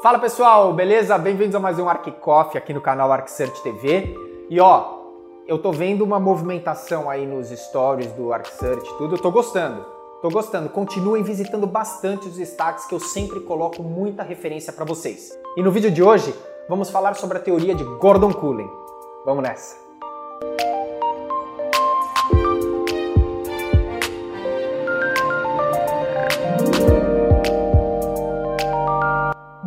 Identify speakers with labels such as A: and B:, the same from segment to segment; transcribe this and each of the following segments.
A: Fala pessoal, beleza? Bem-vindos a mais um Arc Coffee aqui no canal ArcSearch TV. E ó, eu tô vendo uma movimentação aí nos stories do ArcSearch, tudo, eu tô gostando. Tô gostando. Continuem visitando bastante os destaques que eu sempre coloco muita referência para vocês. E no vídeo de hoje, vamos falar sobre a teoria de Gordon Cullen. Vamos nessa.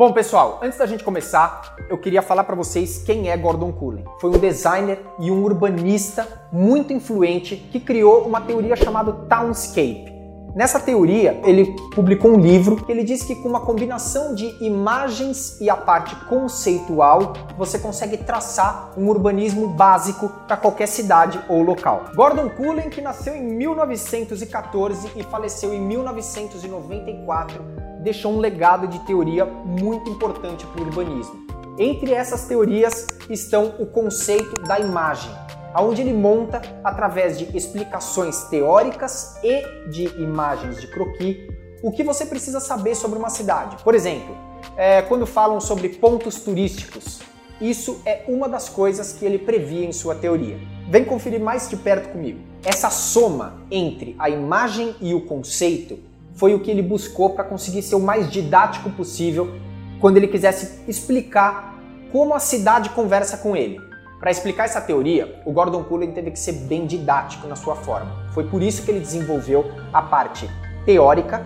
A: Bom, pessoal, antes da gente começar, eu queria falar para vocês quem é Gordon Cullen. Foi um designer e um urbanista muito influente que criou uma teoria chamada Townscape. Nessa teoria, ele publicou um livro que ele diz que com uma combinação de imagens e a parte conceitual, você consegue traçar um urbanismo básico para qualquer cidade ou local. Gordon Cullen, que nasceu em 1914 e faleceu em 1994, deixou um legado de teoria muito importante para o urbanismo. Entre essas teorias estão o conceito da imagem, onde ele monta, através de explicações teóricas e de imagens de croquis, o que você precisa saber sobre uma cidade. Por exemplo, é, quando falam sobre pontos turísticos, isso é uma das coisas que ele previa em sua teoria. Vem conferir mais de perto comigo. Essa soma entre a imagem e o conceito foi o que ele buscou para conseguir ser o mais didático possível quando ele quisesse explicar como a cidade conversa com ele. Para explicar essa teoria, o Gordon Cullen teve que ser bem didático na sua forma. Foi por isso que ele desenvolveu a parte teórica,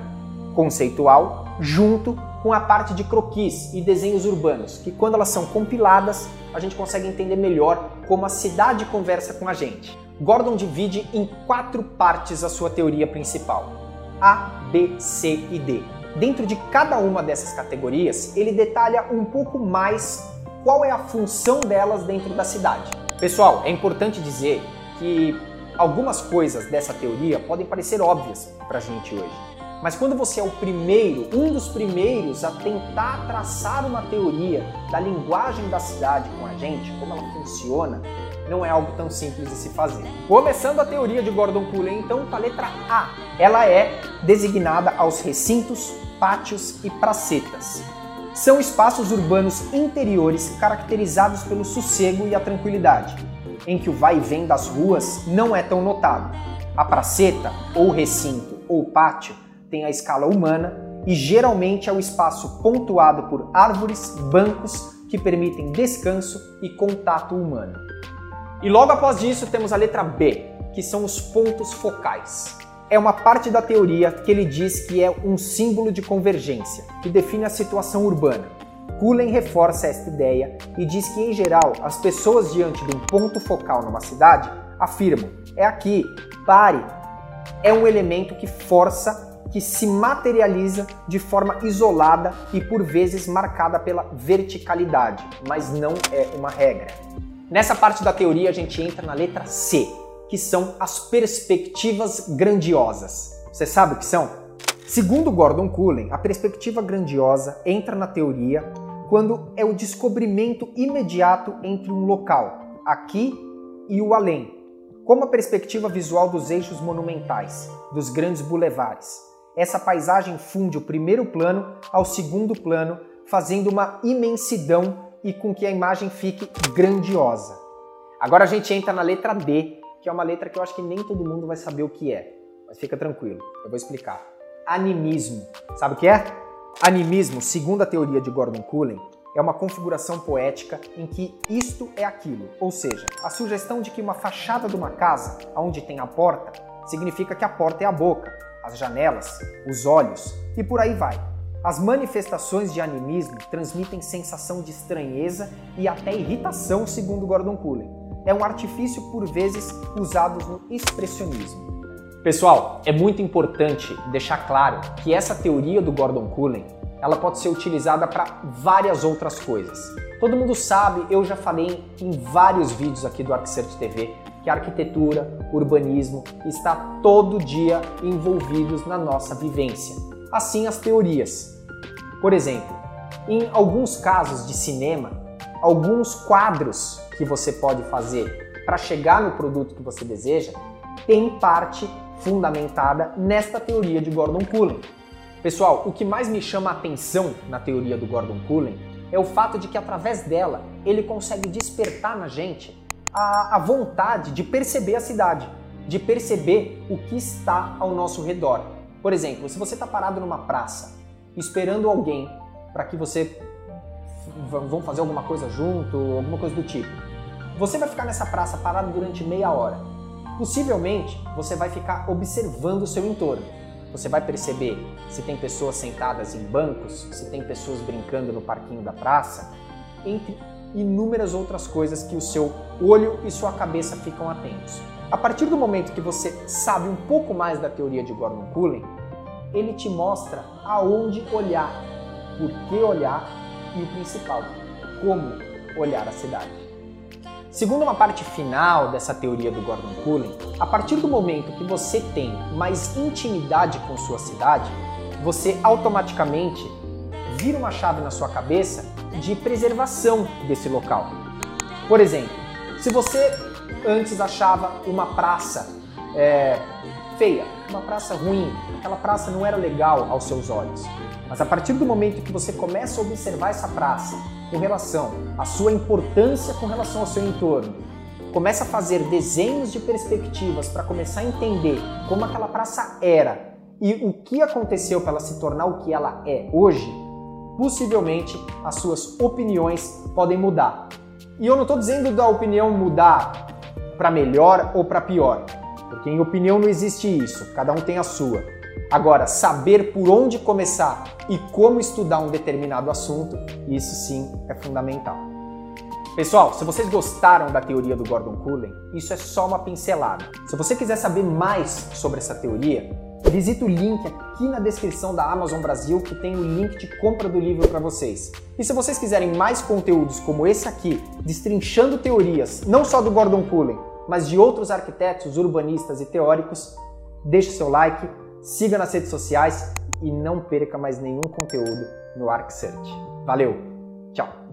A: conceitual, junto com a parte de croquis e desenhos urbanos, que quando elas são compiladas, a gente consegue entender melhor como a cidade conversa com a gente. Gordon divide em quatro partes a sua teoria principal. A, B, C e D. Dentro de cada uma dessas categorias, ele detalha um pouco mais qual é a função delas dentro da cidade. Pessoal, é importante dizer que algumas coisas dessa teoria podem parecer óbvias para a gente hoje. Mas quando você é o primeiro, um dos primeiros a tentar traçar uma teoria da linguagem da cidade com a gente, como ela funciona, não é algo tão simples de se fazer. Começando a teoria de Gordon Cullen, então, com a letra A. Ela é designada aos recintos, pátios e pracetas. São espaços urbanos interiores caracterizados pelo sossego e a tranquilidade, em que o vai e vem das ruas não é tão notado. A praceta, ou recinto, ou pátio, tem a escala humana e geralmente é o espaço pontuado por árvores, bancos que permitem descanso e contato humano. E logo após isso temos a letra B, que são os pontos focais. É uma parte da teoria que ele diz que é um símbolo de convergência, que define a situação urbana. Cullen reforça esta ideia e diz que, em geral, as pessoas diante de um ponto focal numa cidade afirmam: é aqui, pare. É um elemento que força, que se materializa de forma isolada e por vezes marcada pela verticalidade, mas não é uma regra. Nessa parte da teoria a gente entra na letra C, que são as perspectivas grandiosas. Você sabe o que são? Segundo Gordon Cullen, a perspectiva grandiosa entra na teoria quando é o descobrimento imediato entre um local, aqui e o além, como a perspectiva visual dos eixos monumentais, dos grandes bulevares. Essa paisagem funde o primeiro plano ao segundo plano, fazendo uma imensidão e com que a imagem fique grandiosa. Agora a gente entra na letra D, que é uma letra que eu acho que nem todo mundo vai saber o que é, mas fica tranquilo, eu vou explicar. Animismo. Sabe o que é? Animismo, segundo a teoria de Gordon Cullen, é uma configuração poética em que isto é aquilo, ou seja, a sugestão de que uma fachada de uma casa, onde tem a porta, significa que a porta é a boca, as janelas, os olhos e por aí vai. As manifestações de animismo transmitem sensação de estranheza e até irritação, segundo Gordon Cullen. É um artifício por vezes usado no expressionismo. Pessoal, é muito importante deixar claro que essa teoria do Gordon Cullen ela pode ser utilizada para várias outras coisas. Todo mundo sabe, eu já falei em vários vídeos aqui do ArcSearch TV que arquitetura, urbanismo está todo dia envolvidos na nossa vivência. Assim as teorias. Por exemplo, em alguns casos de cinema, alguns quadros que você pode fazer para chegar no produto que você deseja tem parte fundamentada nesta teoria de Gordon Cullen. Pessoal, o que mais me chama a atenção na teoria do Gordon Cullen é o fato de que através dela ele consegue despertar na gente a, a vontade de perceber a cidade, de perceber o que está ao nosso redor. Por exemplo, se você está parado numa praça esperando alguém para que você vão fazer alguma coisa junto, alguma coisa do tipo, você vai ficar nessa praça parado durante meia hora. Possivelmente você vai ficar observando o seu entorno. Você vai perceber se tem pessoas sentadas em bancos, se tem pessoas brincando no parquinho da praça, entre inúmeras outras coisas que o seu olho e sua cabeça ficam atentos. A partir do momento que você sabe um pouco mais da teoria de Gordon Cullen, ele te mostra aonde olhar, por que olhar e o principal, como olhar a cidade. Segundo uma parte final dessa teoria do Gordon Cullen, a partir do momento que você tem mais intimidade com sua cidade, você automaticamente vira uma chave na sua cabeça de preservação desse local. Por exemplo, se você antes achava uma praça é, feia, uma praça ruim, aquela praça não era legal aos seus olhos, mas a partir do momento que você começa a observar essa praça com relação à sua importância com relação ao seu entorno, começa a fazer desenhos de perspectivas para começar a entender como aquela praça era e o que aconteceu para ela se tornar o que ela é hoje, possivelmente as suas opiniões podem mudar. E eu não estou dizendo da opinião mudar para melhor ou para pior, porque em opinião não existe isso, cada um tem a sua. Agora, saber por onde começar e como estudar um determinado assunto, isso sim é fundamental. Pessoal, se vocês gostaram da teoria do Gordon Cullen, isso é só uma pincelada. Se você quiser saber mais sobre essa teoria, visita o link aqui na descrição da Amazon Brasil que tem o link de compra do livro para vocês. E se vocês quiserem mais conteúdos como esse aqui, destrinchando teorias, não só do Gordon Cullen, mas de outros arquitetos, urbanistas e teóricos, deixe seu like, siga nas redes sociais e não perca mais nenhum conteúdo no ArcSearch. Valeu, tchau!